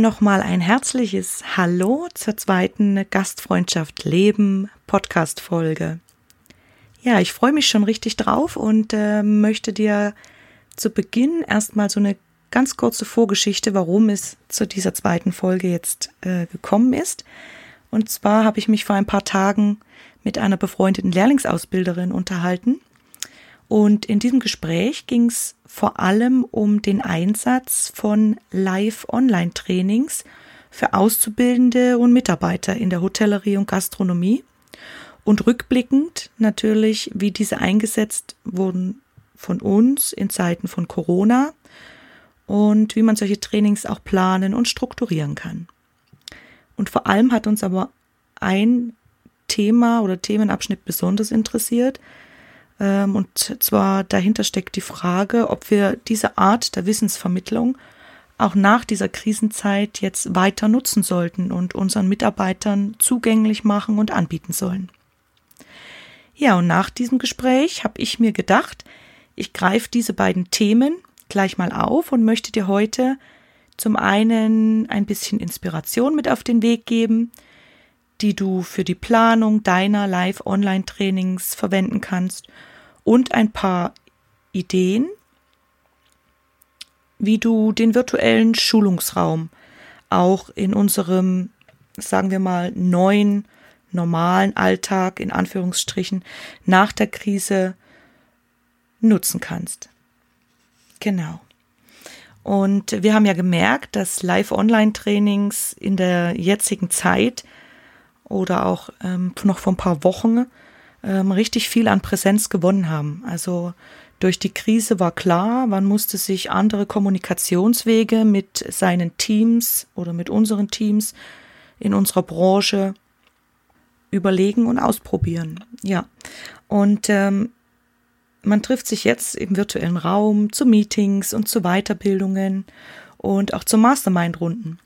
Nochmal ein herzliches Hallo zur zweiten Gastfreundschaft Leben Podcast Folge. Ja, ich freue mich schon richtig drauf und äh, möchte dir zu Beginn erstmal so eine ganz kurze Vorgeschichte, warum es zu dieser zweiten Folge jetzt äh, gekommen ist. Und zwar habe ich mich vor ein paar Tagen mit einer befreundeten Lehrlingsausbilderin unterhalten und in diesem Gespräch ging es vor allem um den Einsatz von Live-Online-Trainings für Auszubildende und Mitarbeiter in der Hotellerie und Gastronomie und rückblickend natürlich, wie diese eingesetzt wurden von uns in Zeiten von Corona und wie man solche Trainings auch planen und strukturieren kann. Und vor allem hat uns aber ein Thema oder Themenabschnitt besonders interessiert, und zwar dahinter steckt die Frage, ob wir diese Art der Wissensvermittlung auch nach dieser Krisenzeit jetzt weiter nutzen sollten und unseren Mitarbeitern zugänglich machen und anbieten sollen. Ja, und nach diesem Gespräch habe ich mir gedacht, ich greife diese beiden Themen gleich mal auf und möchte dir heute zum einen ein bisschen Inspiration mit auf den Weg geben, die du für die Planung deiner Live-Online-Trainings verwenden kannst und ein paar Ideen, wie du den virtuellen Schulungsraum auch in unserem, sagen wir mal, neuen, normalen Alltag in Anführungsstrichen nach der Krise nutzen kannst. Genau. Und wir haben ja gemerkt, dass Live-Online-Trainings in der jetzigen Zeit oder auch ähm, noch vor ein paar Wochen ähm, richtig viel an Präsenz gewonnen haben. Also durch die Krise war klar, man musste sich andere Kommunikationswege mit seinen Teams oder mit unseren Teams in unserer Branche überlegen und ausprobieren. Ja, und ähm, man trifft sich jetzt im virtuellen Raum zu Meetings und zu Weiterbildungen und auch zu Mastermind-Runden.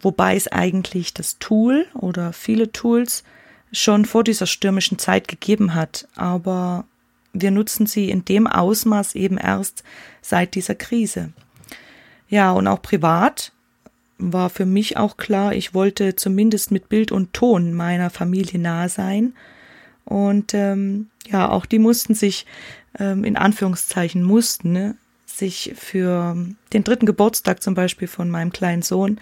Wobei es eigentlich das Tool oder viele Tools schon vor dieser stürmischen Zeit gegeben hat, aber wir nutzen sie in dem Ausmaß eben erst seit dieser Krise. Ja, und auch privat war für mich auch klar, ich wollte zumindest mit Bild und Ton meiner Familie nahe sein. Und ähm, ja, auch die mussten sich, ähm, in Anführungszeichen mussten, ne, sich für den dritten Geburtstag zum Beispiel von meinem kleinen Sohn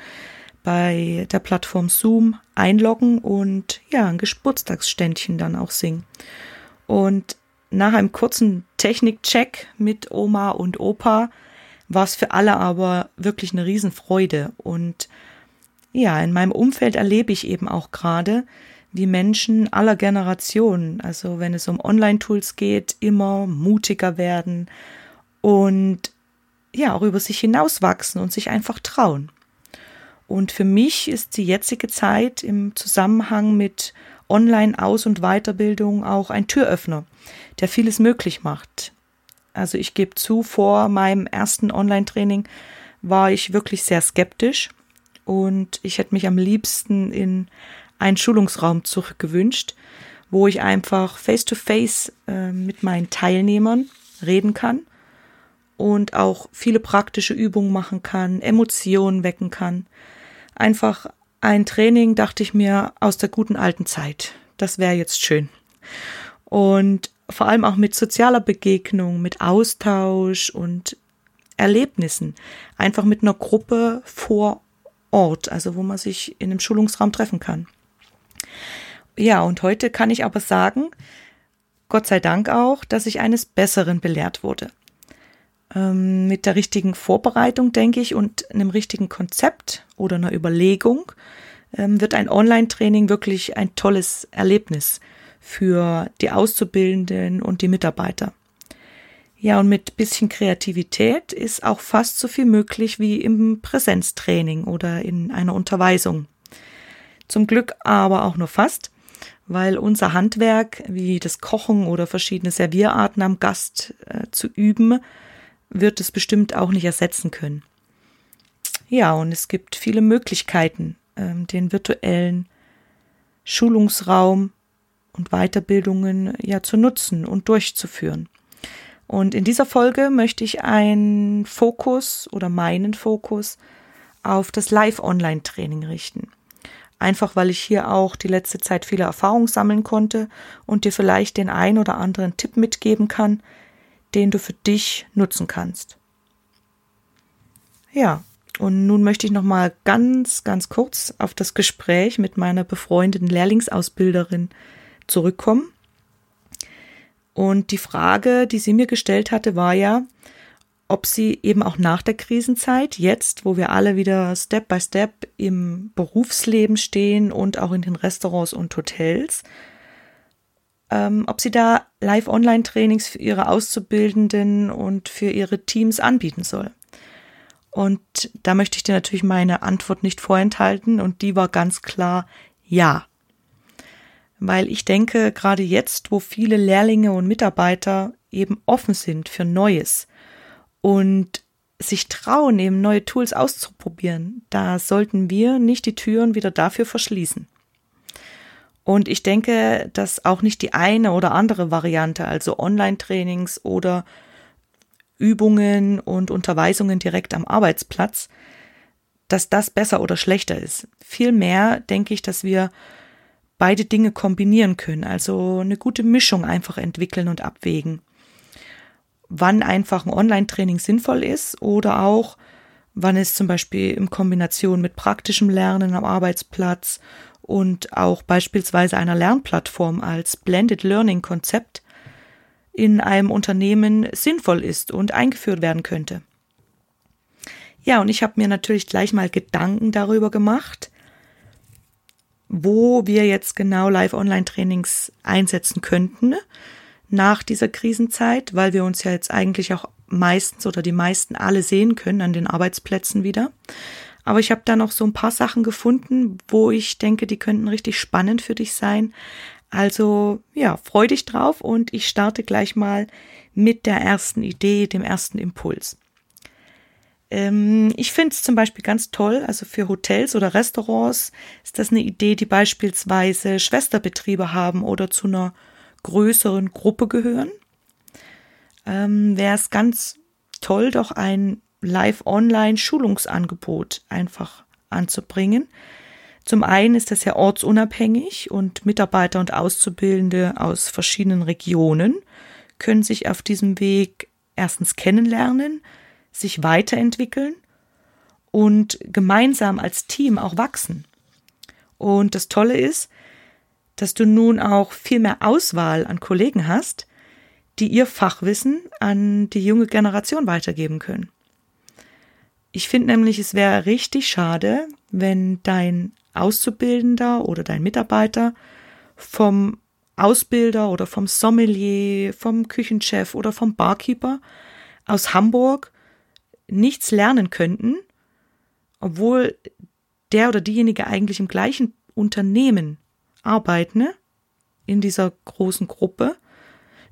bei der Plattform Zoom einloggen und ja, ein Geburtstagsständchen dann auch singen. Und nach einem kurzen Technikcheck mit Oma und Opa war es für alle aber wirklich eine Riesenfreude. Und ja, in meinem Umfeld erlebe ich eben auch gerade, wie Menschen aller Generationen, also wenn es um Online-Tools geht, immer mutiger werden und ja, auch über sich hinauswachsen und sich einfach trauen. Und für mich ist die jetzige Zeit im Zusammenhang mit Online-Aus- und Weiterbildung auch ein Türöffner, der vieles möglich macht. Also ich gebe zu, vor meinem ersten Online-Training war ich wirklich sehr skeptisch und ich hätte mich am liebsten in einen Schulungsraum zurückgewünscht, wo ich einfach face-to-face -face, äh, mit meinen Teilnehmern reden kann und auch viele praktische Übungen machen kann, Emotionen wecken kann einfach ein Training, dachte ich mir, aus der guten alten Zeit. Das wäre jetzt schön. Und vor allem auch mit sozialer Begegnung, mit Austausch und Erlebnissen. Einfach mit einer Gruppe vor Ort, also wo man sich in einem Schulungsraum treffen kann. Ja, und heute kann ich aber sagen, Gott sei Dank auch, dass ich eines Besseren belehrt wurde ähm, mit der richtigen Vorbereitung, denke ich, und einem richtigen Konzept oder einer Überlegung ähm, wird ein Online-Training wirklich ein tolles Erlebnis für die Auszubildenden und die Mitarbeiter. Ja, und mit bisschen Kreativität ist auch fast so viel möglich wie im Präsenztraining oder in einer Unterweisung. Zum Glück aber auch nur fast, weil unser Handwerk, wie das Kochen oder verschiedene Servierarten am Gast äh, zu üben, wird es bestimmt auch nicht ersetzen können. Ja, und es gibt viele Möglichkeiten, äh, den virtuellen Schulungsraum und Weiterbildungen ja zu nutzen und durchzuführen. Und in dieser Folge möchte ich einen Fokus oder meinen Fokus auf das Live-Online-Training richten. Einfach weil ich hier auch die letzte Zeit viele Erfahrungen sammeln konnte und dir vielleicht den ein oder anderen Tipp mitgeben kann, den du für dich nutzen kannst. Ja, und nun möchte ich noch mal ganz, ganz kurz auf das Gespräch mit meiner befreundeten Lehrlingsausbilderin zurückkommen. Und die Frage, die sie mir gestellt hatte, war ja, ob sie eben auch nach der Krisenzeit, jetzt, wo wir alle wieder Step by Step im Berufsleben stehen und auch in den Restaurants und Hotels, ähm, ob sie da Live-Online-Trainings für ihre Auszubildenden und für ihre Teams anbieten soll. Und da möchte ich dir natürlich meine Antwort nicht vorenthalten und die war ganz klar ja weil ich denke, gerade jetzt, wo viele Lehrlinge und Mitarbeiter eben offen sind für Neues und sich trauen, eben neue Tools auszuprobieren, da sollten wir nicht die Türen wieder dafür verschließen. Und ich denke, dass auch nicht die eine oder andere Variante, also Online-Trainings oder Übungen und Unterweisungen direkt am Arbeitsplatz, dass das besser oder schlechter ist. Vielmehr denke ich, dass wir beide Dinge kombinieren können, also eine gute Mischung einfach entwickeln und abwägen. Wann einfach ein Online-Training sinnvoll ist oder auch, wann es zum Beispiel in Kombination mit praktischem Lernen am Arbeitsplatz und auch beispielsweise einer Lernplattform als Blended Learning Konzept in einem Unternehmen sinnvoll ist und eingeführt werden könnte. Ja, und ich habe mir natürlich gleich mal Gedanken darüber gemacht, wo wir jetzt genau Live-Online-Trainings einsetzen könnten nach dieser Krisenzeit, weil wir uns ja jetzt eigentlich auch meistens oder die meisten alle sehen können an den Arbeitsplätzen wieder. Aber ich habe da noch so ein paar Sachen gefunden, wo ich denke, die könnten richtig spannend für dich sein. Also ja, freu dich drauf und ich starte gleich mal mit der ersten Idee, dem ersten Impuls. Ähm, ich finde es zum Beispiel ganz toll, also für Hotels oder Restaurants ist das eine Idee, die beispielsweise Schwesterbetriebe haben oder zu einer größeren Gruppe gehören. Ähm, Wäre es ganz toll, doch ein Live-Online-Schulungsangebot einfach anzubringen. Zum einen ist das ja ortsunabhängig und Mitarbeiter und Auszubildende aus verschiedenen Regionen können sich auf diesem Weg erstens kennenlernen, sich weiterentwickeln und gemeinsam als Team auch wachsen. Und das Tolle ist, dass du nun auch viel mehr Auswahl an Kollegen hast, die ihr Fachwissen an die junge Generation weitergeben können. Ich finde nämlich, es wäre richtig schade, wenn dein Auszubildender oder dein Mitarbeiter vom Ausbilder oder vom Sommelier, vom Küchenchef oder vom Barkeeper aus Hamburg nichts lernen könnten, obwohl der oder diejenige eigentlich im gleichen Unternehmen arbeiten, ne, in dieser großen Gruppe,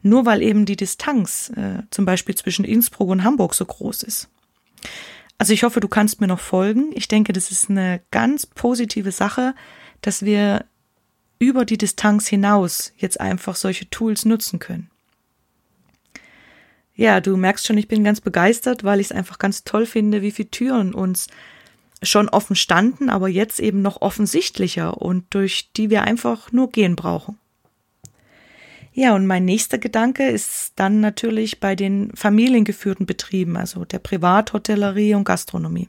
nur weil eben die Distanz äh, zum Beispiel zwischen Innsbruck und Hamburg so groß ist. Also ich hoffe, du kannst mir noch folgen. Ich denke, das ist eine ganz positive Sache, dass wir über die Distanz hinaus jetzt einfach solche Tools nutzen können. Ja, du merkst schon, ich bin ganz begeistert, weil ich es einfach ganz toll finde, wie viele Türen uns schon offen standen, aber jetzt eben noch offensichtlicher und durch die wir einfach nur gehen brauchen. Ja, und mein nächster Gedanke ist dann natürlich bei den familiengeführten Betrieben, also der Privathotellerie und Gastronomie.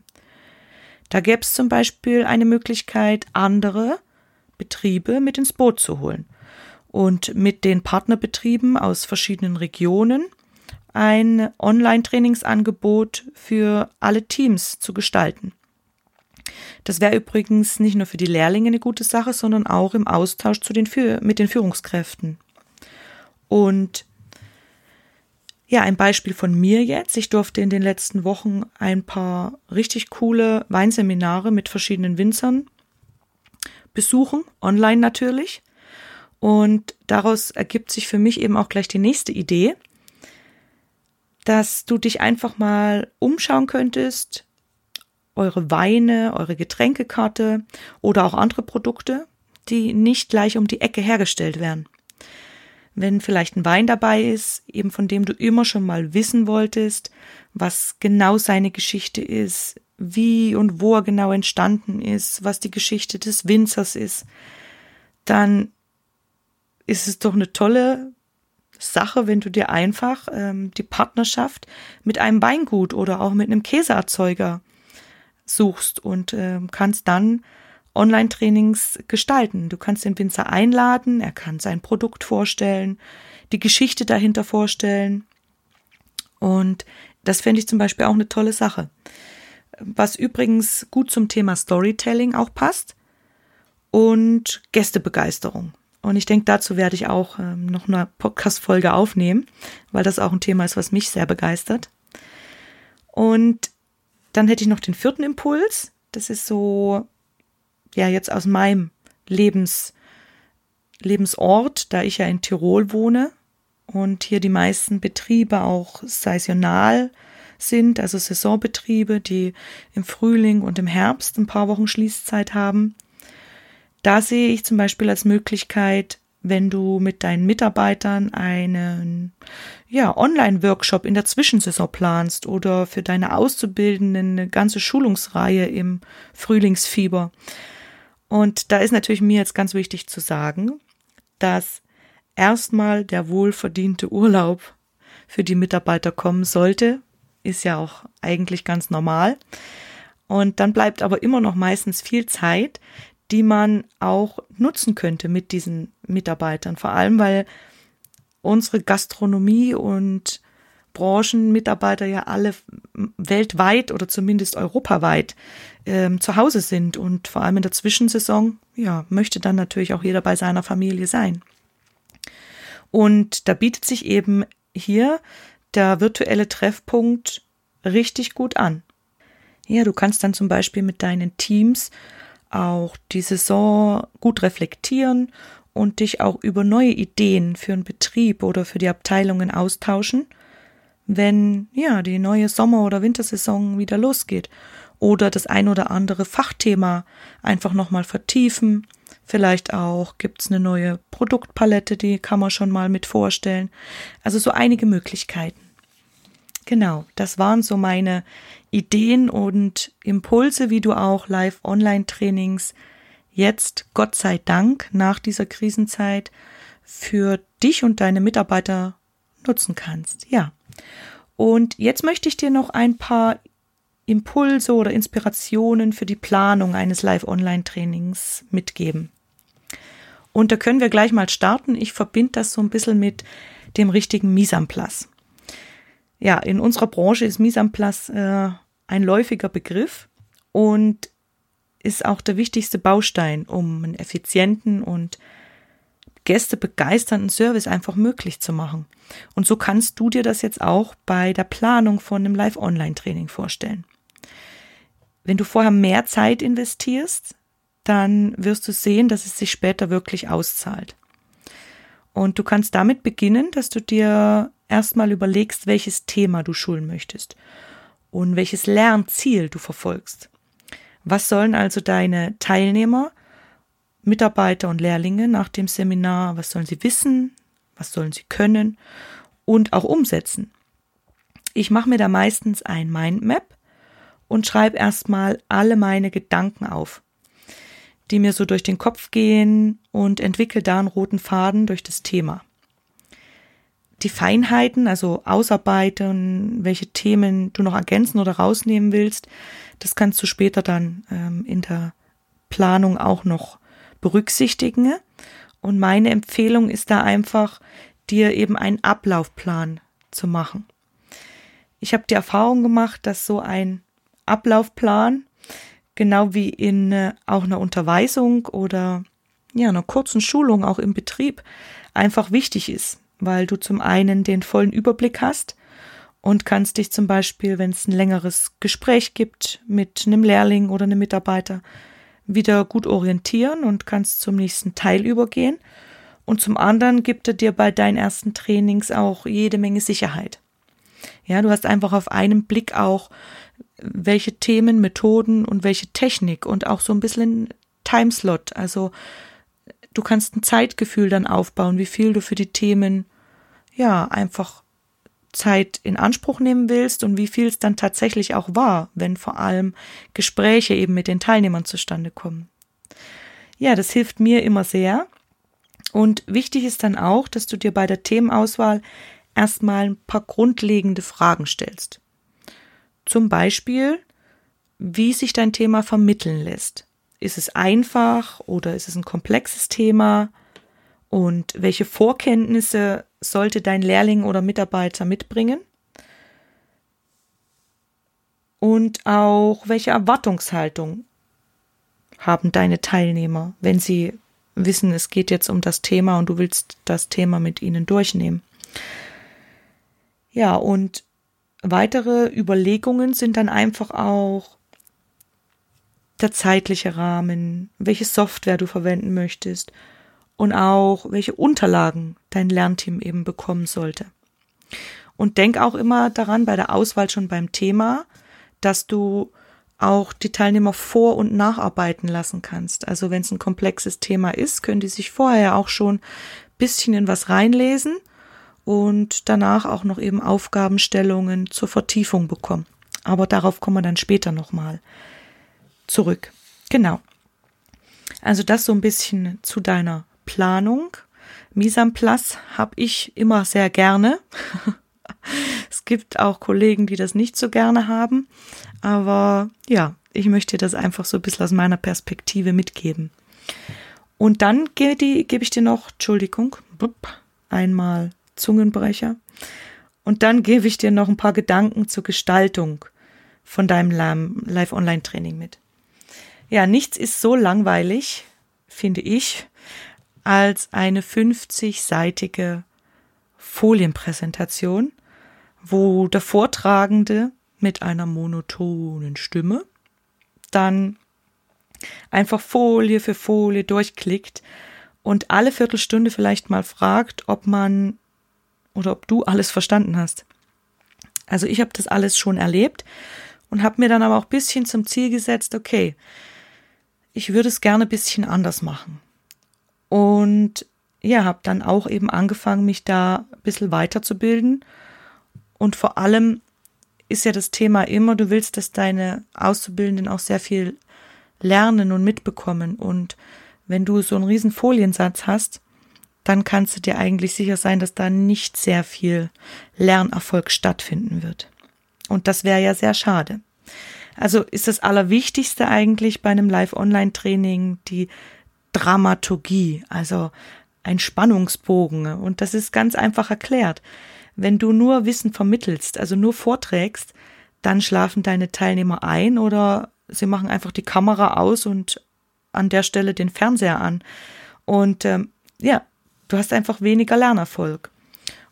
Da gäbe es zum Beispiel eine Möglichkeit, andere Betriebe mit ins Boot zu holen und mit den Partnerbetrieben aus verschiedenen Regionen ein Online-Trainingsangebot für alle Teams zu gestalten. Das wäre übrigens nicht nur für die Lehrlinge eine gute Sache, sondern auch im Austausch den, mit den Führungskräften. Und Ja, ein Beispiel von mir jetzt. Ich durfte in den letzten Wochen ein paar richtig coole Weinseminare mit verschiedenen Winzern besuchen, online natürlich. Und daraus ergibt sich für mich eben auch gleich die nächste Idee, dass du dich einfach mal umschauen könntest, eure Weine, eure Getränkekarte oder auch andere Produkte, die nicht gleich um die Ecke hergestellt werden. Wenn vielleicht ein Wein dabei ist, eben von dem du immer schon mal wissen wolltest, was genau seine Geschichte ist, wie und wo er genau entstanden ist, was die Geschichte des Winzers ist, dann ist es doch eine tolle Sache, wenn du dir einfach ähm, die Partnerschaft mit einem Weingut oder auch mit einem Käseerzeuger suchst und äh, kannst dann Online-Trainings gestalten. Du kannst den Winzer einladen, er kann sein Produkt vorstellen, die Geschichte dahinter vorstellen. Und das fände ich zum Beispiel auch eine tolle Sache. Was übrigens gut zum Thema Storytelling auch passt und Gästebegeisterung. Und ich denke, dazu werde ich auch ähm, noch eine Podcast-Folge aufnehmen, weil das auch ein Thema ist, was mich sehr begeistert. Und dann hätte ich noch den vierten Impuls. Das ist so, ja, jetzt aus meinem Lebens, Lebensort, da ich ja in Tirol wohne und hier die meisten Betriebe auch saisonal sind, also Saisonbetriebe, die im Frühling und im Herbst ein paar Wochen Schließzeit haben. Da sehe ich zum Beispiel als Möglichkeit, wenn du mit deinen Mitarbeitern einen ja, Online-Workshop in der Zwischensaison planst oder für deine Auszubildenden eine ganze Schulungsreihe im Frühlingsfieber. Und da ist natürlich mir jetzt ganz wichtig zu sagen, dass erstmal der wohlverdiente Urlaub für die Mitarbeiter kommen sollte. Ist ja auch eigentlich ganz normal. Und dann bleibt aber immer noch meistens viel Zeit, die man auch nutzen könnte mit diesen Mitarbeitern. Vor allem, weil unsere Gastronomie und Branchenmitarbeiter ja alle weltweit oder zumindest europaweit ähm, zu Hause sind und vor allem in der Zwischensaison, ja, möchte dann natürlich auch jeder bei seiner Familie sein. Und da bietet sich eben hier der virtuelle Treffpunkt richtig gut an. Ja, du kannst dann zum Beispiel mit deinen Teams auch die Saison gut reflektieren und dich auch über neue Ideen für einen Betrieb oder für die Abteilungen austauschen, wenn ja die neue Sommer- oder Wintersaison wieder losgeht oder das ein oder andere Fachthema einfach nochmal vertiefen. Vielleicht auch gibt's eine neue Produktpalette, die kann man schon mal mit vorstellen. Also so einige Möglichkeiten. Genau, das waren so meine Ideen und Impulse, wie du auch Live-Online-Trainings jetzt, Gott sei Dank, nach dieser Krisenzeit für dich und deine Mitarbeiter nutzen kannst. Ja. Und jetzt möchte ich dir noch ein paar Impulse oder Inspirationen für die Planung eines Live-Online-Trainings mitgeben. Und da können wir gleich mal starten. Ich verbinde das so ein bisschen mit dem richtigen Mise en place ja, in unserer Branche ist place äh, ein läufiger Begriff und ist auch der wichtigste Baustein, um einen effizienten und Gäste begeisternden Service einfach möglich zu machen. Und so kannst du dir das jetzt auch bei der Planung von einem Live-Online-Training vorstellen. Wenn du vorher mehr Zeit investierst, dann wirst du sehen, dass es sich später wirklich auszahlt. Und du kannst damit beginnen, dass du dir erstmal überlegst, welches Thema du schulen möchtest und welches Lernziel du verfolgst. Was sollen also deine Teilnehmer, Mitarbeiter und Lehrlinge nach dem Seminar, was sollen sie wissen, was sollen sie können und auch umsetzen? Ich mache mir da meistens ein Mindmap und schreibe erstmal alle meine Gedanken auf, die mir so durch den Kopf gehen und entwickle da einen roten Faden durch das Thema die Feinheiten, also ausarbeiten, welche Themen du noch ergänzen oder rausnehmen willst, das kannst du später dann ähm, in der Planung auch noch berücksichtigen. Und meine Empfehlung ist da einfach, dir eben einen Ablaufplan zu machen. Ich habe die Erfahrung gemacht, dass so ein Ablaufplan, genau wie in äh, auch einer Unterweisung oder ja, einer kurzen Schulung auch im Betrieb, einfach wichtig ist weil du zum einen den vollen Überblick hast und kannst dich zum Beispiel, wenn es ein längeres Gespräch gibt mit einem Lehrling oder einem Mitarbeiter, wieder gut orientieren und kannst zum nächsten Teil übergehen. Und zum anderen gibt er dir bei deinen ersten Trainings auch jede Menge Sicherheit. Ja, du hast einfach auf einen Blick auch, welche Themen, Methoden und welche Technik und auch so ein bisschen Timeslot. Also du kannst ein Zeitgefühl dann aufbauen, wie viel du für die Themen ja einfach Zeit in Anspruch nehmen willst und wie viel es dann tatsächlich auch war, wenn vor allem Gespräche eben mit den Teilnehmern zustande kommen. Ja, das hilft mir immer sehr. Und wichtig ist dann auch, dass du dir bei der Themenauswahl erstmal ein paar grundlegende Fragen stellst. Zum Beispiel, wie sich dein Thema vermitteln lässt. Ist es einfach oder ist es ein komplexes Thema? Und welche Vorkenntnisse sollte dein Lehrling oder Mitarbeiter mitbringen? Und auch welche Erwartungshaltung haben deine Teilnehmer, wenn sie wissen, es geht jetzt um das Thema und du willst das Thema mit ihnen durchnehmen. Ja, und weitere Überlegungen sind dann einfach auch der zeitliche Rahmen, welche Software du verwenden möchtest und auch welche Unterlagen dein Lernteam eben bekommen sollte. Und denk auch immer daran bei der Auswahl schon beim Thema, dass du auch die Teilnehmer vor- und nacharbeiten lassen kannst. Also wenn es ein komplexes Thema ist, können die sich vorher auch schon bisschen in was reinlesen und danach auch noch eben Aufgabenstellungen zur Vertiefung bekommen. Aber darauf kommen wir dann später nochmal zurück. Genau. Also das so ein bisschen zu deiner Planung. Mise habe ich immer sehr gerne. es gibt auch Kollegen, die das nicht so gerne haben. Aber ja, ich möchte das einfach so ein bisschen aus meiner Perspektive mitgeben. Und dann gebe, gebe ich dir noch, Entschuldigung, einmal Zungenbrecher. Und dann gebe ich dir noch ein paar Gedanken zur Gestaltung von deinem Live-Online-Training mit. Ja, nichts ist so langweilig, finde ich, als eine 50-seitige Folienpräsentation, wo der Vortragende mit einer monotonen Stimme dann einfach Folie für Folie durchklickt und alle Viertelstunde vielleicht mal fragt, ob man oder ob du alles verstanden hast. Also ich habe das alles schon erlebt und habe mir dann aber auch ein bisschen zum Ziel gesetzt, okay, ich würde es gerne ein bisschen anders machen. Und ja, habe dann auch eben angefangen, mich da ein bisschen weiterzubilden. Und vor allem ist ja das Thema immer, du willst, dass deine Auszubildenden auch sehr viel lernen und mitbekommen. Und wenn du so einen riesen Foliensatz hast, dann kannst du dir eigentlich sicher sein, dass da nicht sehr viel Lernerfolg stattfinden wird. Und das wäre ja sehr schade. Also ist das Allerwichtigste eigentlich bei einem Live-Online-Training die Dramaturgie, also ein Spannungsbogen. Und das ist ganz einfach erklärt. Wenn du nur Wissen vermittelst, also nur vorträgst, dann schlafen deine Teilnehmer ein oder sie machen einfach die Kamera aus und an der Stelle den Fernseher an. Und ähm, ja, du hast einfach weniger Lernerfolg.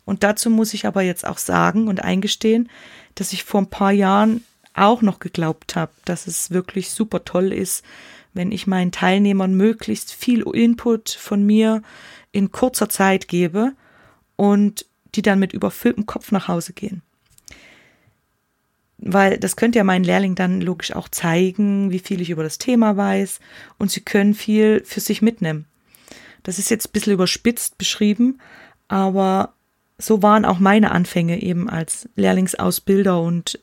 Und dazu muss ich aber jetzt auch sagen und eingestehen, dass ich vor ein paar Jahren auch noch geglaubt habe, dass es wirklich super toll ist, wenn ich meinen Teilnehmern möglichst viel Input von mir in kurzer Zeit gebe und die dann mit überfülltem Kopf nach Hause gehen. Weil das könnte ja mein Lehrling dann logisch auch zeigen, wie viel ich über das Thema weiß und sie können viel für sich mitnehmen. Das ist jetzt ein bisschen überspitzt beschrieben, aber so waren auch meine Anfänge eben als Lehrlingsausbilder und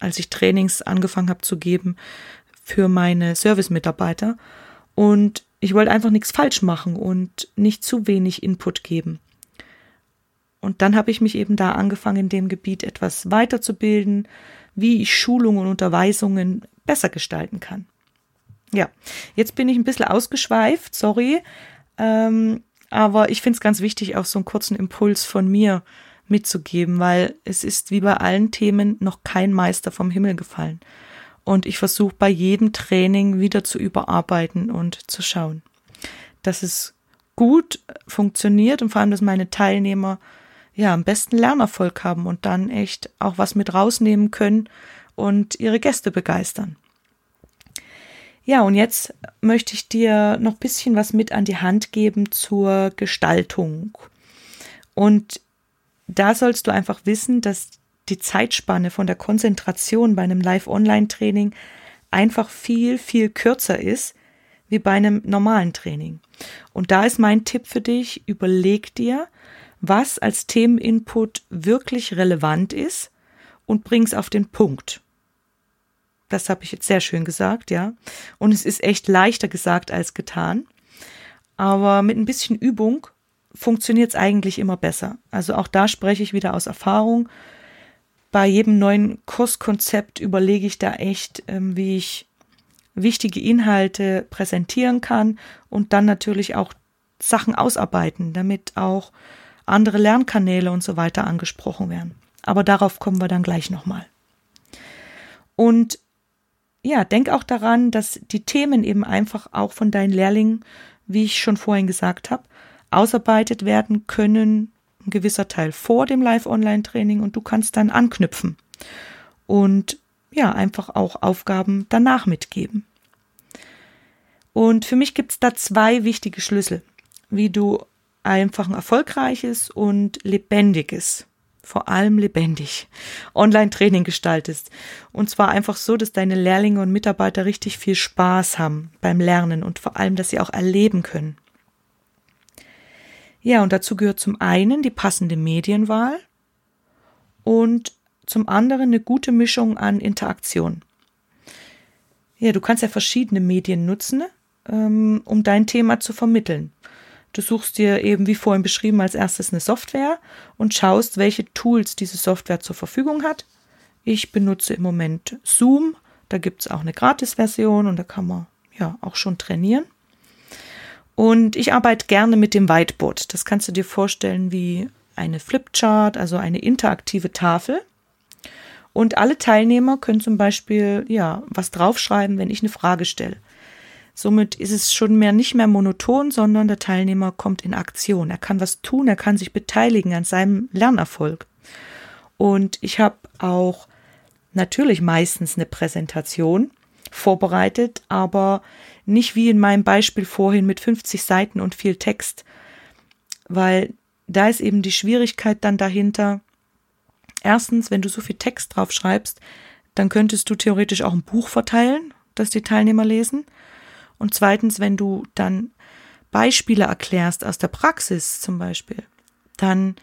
als ich Trainings angefangen habe zu geben, für meine Service-Mitarbeiter. Und ich wollte einfach nichts falsch machen und nicht zu wenig Input geben. Und dann habe ich mich eben da angefangen, in dem Gebiet etwas weiterzubilden, wie ich Schulungen und Unterweisungen besser gestalten kann. Ja, jetzt bin ich ein bisschen ausgeschweift, sorry. Ähm, aber ich finde es ganz wichtig, auch so einen kurzen Impuls von mir mitzugeben, weil es ist wie bei allen Themen noch kein Meister vom Himmel gefallen und ich versuche bei jedem Training wieder zu überarbeiten und zu schauen, dass es gut funktioniert und vor allem, dass meine Teilnehmer ja am besten Lernerfolg haben und dann echt auch was mit rausnehmen können und ihre Gäste begeistern. Ja, und jetzt möchte ich dir noch ein bisschen was mit an die Hand geben zur Gestaltung. Und da sollst du einfach wissen, dass die Zeitspanne von der Konzentration bei einem Live-Online-Training einfach viel, viel kürzer ist wie bei einem normalen Training. Und da ist mein Tipp für dich, überleg dir, was als Themeninput wirklich relevant ist und bring's auf den Punkt. Das habe ich jetzt sehr schön gesagt, ja. Und es ist echt leichter gesagt als getan. Aber mit ein bisschen Übung funktioniert es eigentlich immer besser. Also auch da spreche ich wieder aus Erfahrung. Bei jedem neuen Kurskonzept überlege ich da echt, ähm, wie ich wichtige Inhalte präsentieren kann und dann natürlich auch Sachen ausarbeiten, damit auch andere Lernkanäle und so weiter angesprochen werden. Aber darauf kommen wir dann gleich nochmal. Und ja, denk auch daran, dass die Themen eben einfach auch von deinen Lehrlingen, wie ich schon vorhin gesagt habe, ausarbeitet werden können, ein gewisser Teil vor dem Live-Online-Training und du kannst dann anknüpfen und ja, einfach auch Aufgaben danach mitgeben. Und für mich gibt es da zwei wichtige Schlüssel, wie du einfach ein erfolgreiches und lebendiges, vor allem lebendig, Online-Training gestaltest. Und zwar einfach so, dass deine Lehrlinge und Mitarbeiter richtig viel Spaß haben beim Lernen und vor allem, dass sie auch erleben können. Ja, und dazu gehört zum einen die passende Medienwahl und zum anderen eine gute Mischung an Interaktion. Ja, du kannst ja verschiedene Medien nutzen, ähm, um dein Thema zu vermitteln. Du suchst dir eben, wie vorhin beschrieben, als erstes eine Software und schaust, welche Tools diese Software zur Verfügung hat. Ich benutze im Moment Zoom. Da gibt es auch eine Gratis-Version und da kann man ja auch schon trainieren. Und ich arbeite gerne mit dem Whiteboard. Das kannst du dir vorstellen wie eine Flipchart, also eine interaktive Tafel. Und alle Teilnehmer können zum Beispiel ja was draufschreiben, wenn ich eine Frage stelle. Somit ist es schon mehr nicht mehr monoton, sondern der Teilnehmer kommt in Aktion. Er kann was tun, er kann sich beteiligen an seinem Lernerfolg. Und ich habe auch natürlich meistens eine Präsentation vorbereitet, aber nicht wie in meinem Beispiel vorhin mit 50 Seiten und viel Text, weil da ist eben die Schwierigkeit dann dahinter. Erstens, wenn du so viel Text drauf schreibst, dann könntest du theoretisch auch ein Buch verteilen, das die Teilnehmer lesen. Und zweitens, wenn du dann Beispiele erklärst aus der Praxis zum Beispiel, dann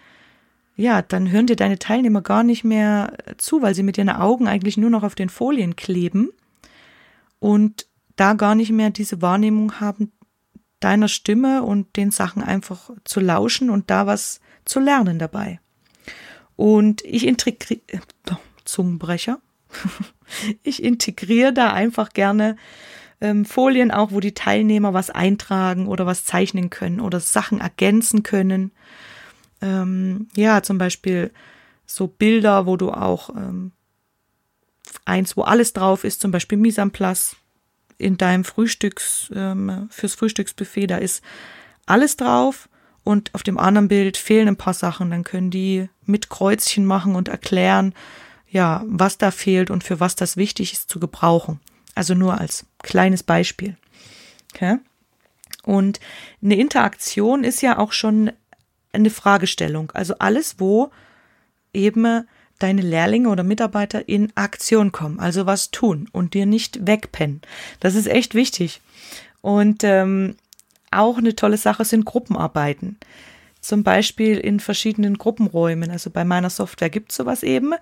ja, dann hören dir deine Teilnehmer gar nicht mehr zu, weil sie mit ihren Augen eigentlich nur noch auf den Folien kleben und da gar nicht mehr diese Wahrnehmung haben, deiner Stimme und den Sachen einfach zu lauschen und da was zu lernen dabei. Und ich integriere, Zungenbrecher, ich integriere da einfach gerne ähm, Folien auch, wo die Teilnehmer was eintragen oder was zeichnen können oder Sachen ergänzen können. Ähm, ja, zum Beispiel so Bilder, wo du auch ähm, eins, wo alles drauf ist, zum Beispiel Mise in deinem Frühstücks, ähm, fürs Frühstücksbuffet, da ist alles drauf und auf dem anderen Bild fehlen ein paar Sachen. Dann können die mit Kreuzchen machen und erklären, ja, was da fehlt und für was das wichtig ist zu gebrauchen. Also nur als kleines Beispiel. Okay? Und eine Interaktion ist ja auch schon eine Fragestellung. Also alles, wo eben deine Lehrlinge oder Mitarbeiter in Aktion kommen, also was tun und dir nicht wegpennen. Das ist echt wichtig. Und ähm, auch eine tolle Sache sind Gruppenarbeiten. Zum Beispiel in verschiedenen Gruppenräumen. Also bei meiner Software gibt es sowas eben.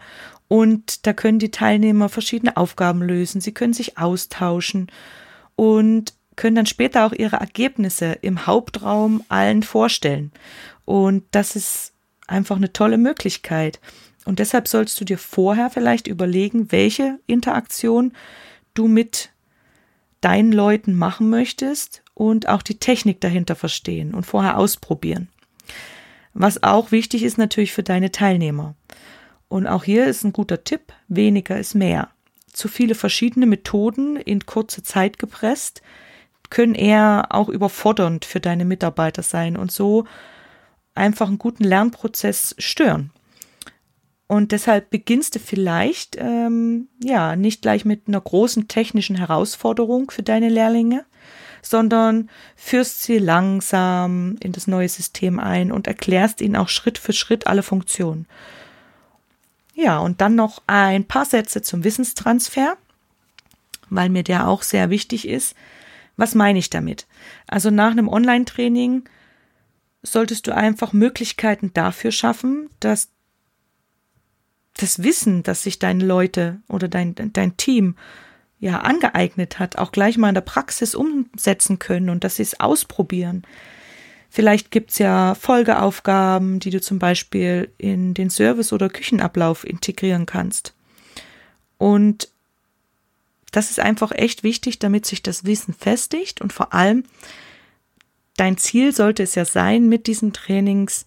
Und da können die Teilnehmer verschiedene Aufgaben lösen. Sie können sich austauschen und können dann später auch ihre Ergebnisse im Hauptraum allen vorstellen. Und das ist einfach eine tolle Möglichkeit. Und deshalb sollst du dir vorher vielleicht überlegen, welche Interaktion du mit deinen Leuten machen möchtest und auch die Technik dahinter verstehen und vorher ausprobieren. Was auch wichtig ist natürlich für deine Teilnehmer. Und auch hier ist ein guter Tipp, weniger ist mehr. Zu viele verschiedene Methoden in kurze Zeit gepresst können eher auch überfordernd für deine Mitarbeiter sein und so einfach einen guten Lernprozess stören. Und deshalb beginnst du vielleicht, ähm, ja, nicht gleich mit einer großen technischen Herausforderung für deine Lehrlinge, sondern führst sie langsam in das neue System ein und erklärst ihnen auch Schritt für Schritt alle Funktionen. Ja, und dann noch ein paar Sätze zum Wissenstransfer, weil mir der auch sehr wichtig ist. Was meine ich damit? Also nach einem Online-Training solltest du einfach Möglichkeiten dafür schaffen, dass das Wissen, das sich deine Leute oder dein, dein Team ja angeeignet hat, auch gleich mal in der Praxis umsetzen können und dass sie es ausprobieren. Vielleicht gibt's ja Folgeaufgaben, die du zum Beispiel in den Service- oder Küchenablauf integrieren kannst. Und das ist einfach echt wichtig, damit sich das Wissen festigt und vor allem dein Ziel sollte es ja sein mit diesen Trainings,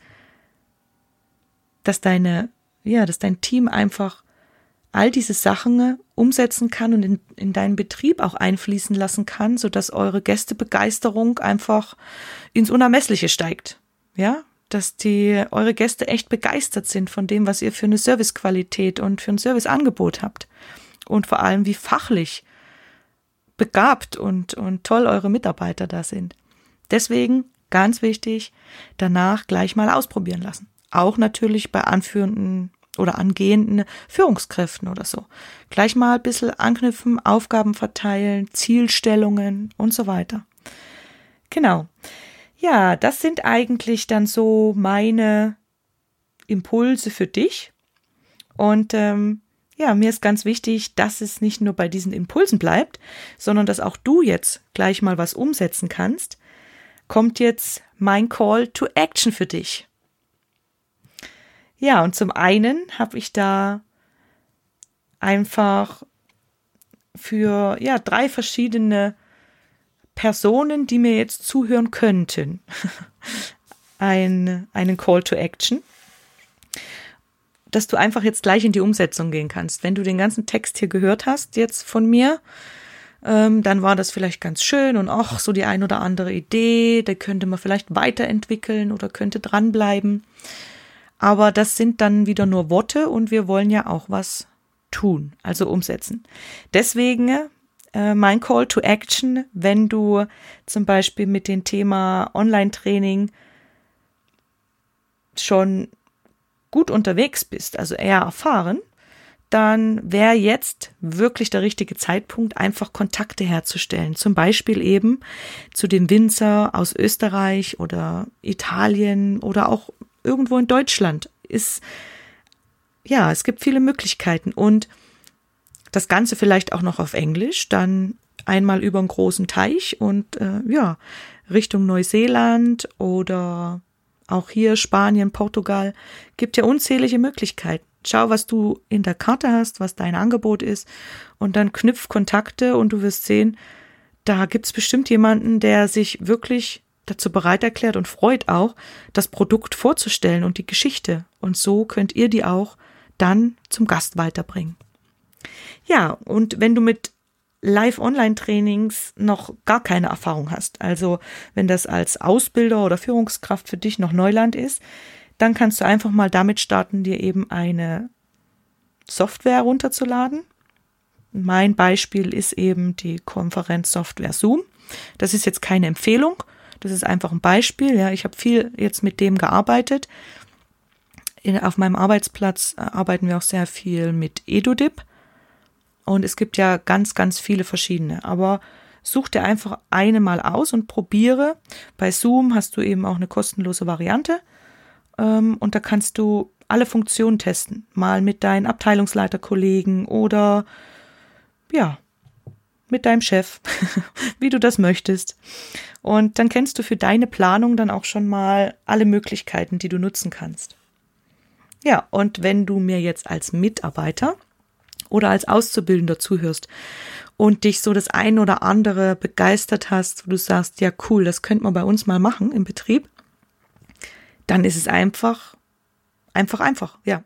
dass deine, ja, dass dein Team einfach all diese Sachen umsetzen kann und in, in deinen Betrieb auch einfließen lassen kann, sodass eure Gästebegeisterung einfach ins Unermessliche steigt. Ja, dass die eure Gäste echt begeistert sind von dem, was ihr für eine Servicequalität und für ein Serviceangebot habt. Und vor allem, wie fachlich begabt und, und toll eure Mitarbeiter da sind. Deswegen ganz wichtig, danach gleich mal ausprobieren lassen. Auch natürlich bei anführenden oder angehenden Führungskräften oder so. Gleich mal ein bisschen anknüpfen, Aufgaben verteilen, Zielstellungen und so weiter. Genau. Ja, das sind eigentlich dann so meine Impulse für dich. Und ähm, ja, mir ist ganz wichtig, dass es nicht nur bei diesen Impulsen bleibt, sondern dass auch du jetzt gleich mal was umsetzen kannst. Kommt jetzt mein Call to Action für dich. Ja, und zum einen habe ich da einfach für ja drei verschiedene Personen, die mir jetzt zuhören könnten, ein, einen Call to Action, dass du einfach jetzt gleich in die Umsetzung gehen kannst. Wenn du den ganzen Text hier gehört hast, jetzt von mir, ähm, dann war das vielleicht ganz schön und auch so die ein oder andere Idee, da könnte man vielleicht weiterentwickeln oder könnte dranbleiben. Aber das sind dann wieder nur Worte und wir wollen ja auch was tun, also umsetzen. Deswegen äh, mein Call to Action, wenn du zum Beispiel mit dem Thema Online-Training schon gut unterwegs bist, also eher erfahren, dann wäre jetzt wirklich der richtige Zeitpunkt, einfach Kontakte herzustellen. Zum Beispiel eben zu dem Winzer aus Österreich oder Italien oder auch irgendwo in Deutschland ist, ja, es gibt viele Möglichkeiten und das Ganze vielleicht auch noch auf Englisch, dann einmal über einen großen Teich und äh, ja, Richtung Neuseeland oder auch hier Spanien, Portugal, gibt ja unzählige Möglichkeiten. Schau, was du in der Karte hast, was dein Angebot ist und dann knüpf Kontakte und du wirst sehen, da gibt's bestimmt jemanden, der sich wirklich dazu bereit erklärt und freut auch, das Produkt vorzustellen und die Geschichte. Und so könnt ihr die auch dann zum Gast weiterbringen. Ja, und wenn du mit Live-Online-Trainings noch gar keine Erfahrung hast, also wenn das als Ausbilder oder Führungskraft für dich noch Neuland ist, dann kannst du einfach mal damit starten, dir eben eine Software runterzuladen. Mein Beispiel ist eben die Konferenzsoftware Zoom. Das ist jetzt keine Empfehlung, das ist einfach ein Beispiel. Ja, ich habe viel jetzt mit dem gearbeitet. In, auf meinem Arbeitsplatz äh, arbeiten wir auch sehr viel mit EduDip. Und es gibt ja ganz, ganz viele verschiedene. Aber such dir einfach eine mal aus und probiere. Bei Zoom hast du eben auch eine kostenlose Variante. Ähm, und da kannst du alle Funktionen testen. Mal mit deinen Abteilungsleiterkollegen oder ja, mit deinem Chef, wie du das möchtest. Und dann kennst du für deine Planung dann auch schon mal alle Möglichkeiten, die du nutzen kannst. Ja, und wenn du mir jetzt als Mitarbeiter oder als Auszubildender zuhörst und dich so das ein oder andere begeistert hast, wo du sagst, ja cool, das könnte man bei uns mal machen im Betrieb, dann ist es einfach, einfach, einfach, ja.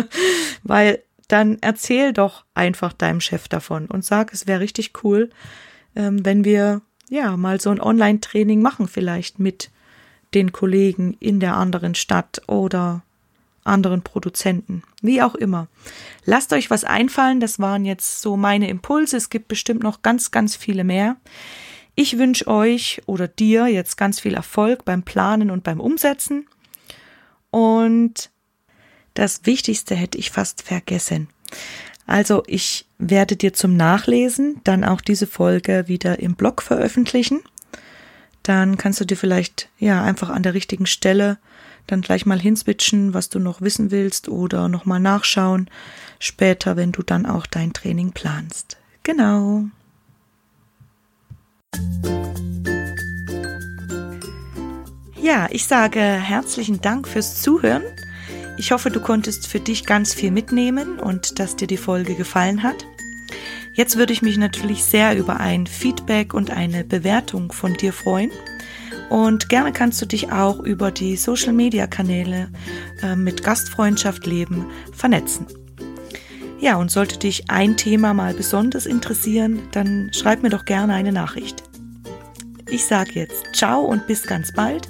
Weil dann erzähl doch einfach deinem Chef davon und sag, es wäre richtig cool, ähm, wenn wir ja mal so ein Online-Training machen, vielleicht mit den Kollegen in der anderen Stadt oder anderen Produzenten, wie auch immer. Lasst euch was einfallen, das waren jetzt so meine Impulse, es gibt bestimmt noch ganz, ganz viele mehr. Ich wünsche euch oder dir jetzt ganz viel Erfolg beim Planen und beim Umsetzen. Und das Wichtigste hätte ich fast vergessen. Also ich werde dir zum Nachlesen dann auch diese Folge wieder im Blog veröffentlichen. Dann kannst du dir vielleicht ja einfach an der richtigen Stelle dann gleich mal hinswitchen, was du noch wissen willst oder nochmal nachschauen später, wenn du dann auch dein Training planst. Genau. Ja, ich sage herzlichen Dank fürs Zuhören. Ich hoffe, du konntest für dich ganz viel mitnehmen und dass dir die Folge gefallen hat. Jetzt würde ich mich natürlich sehr über ein Feedback und eine Bewertung von dir freuen. Und gerne kannst du dich auch über die Social-Media-Kanäle äh, mit Gastfreundschaft leben vernetzen. Ja, und sollte dich ein Thema mal besonders interessieren, dann schreib mir doch gerne eine Nachricht. Ich sage jetzt ciao und bis ganz bald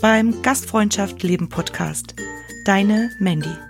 beim Gastfreundschaft Leben Podcast. Deine Mandy.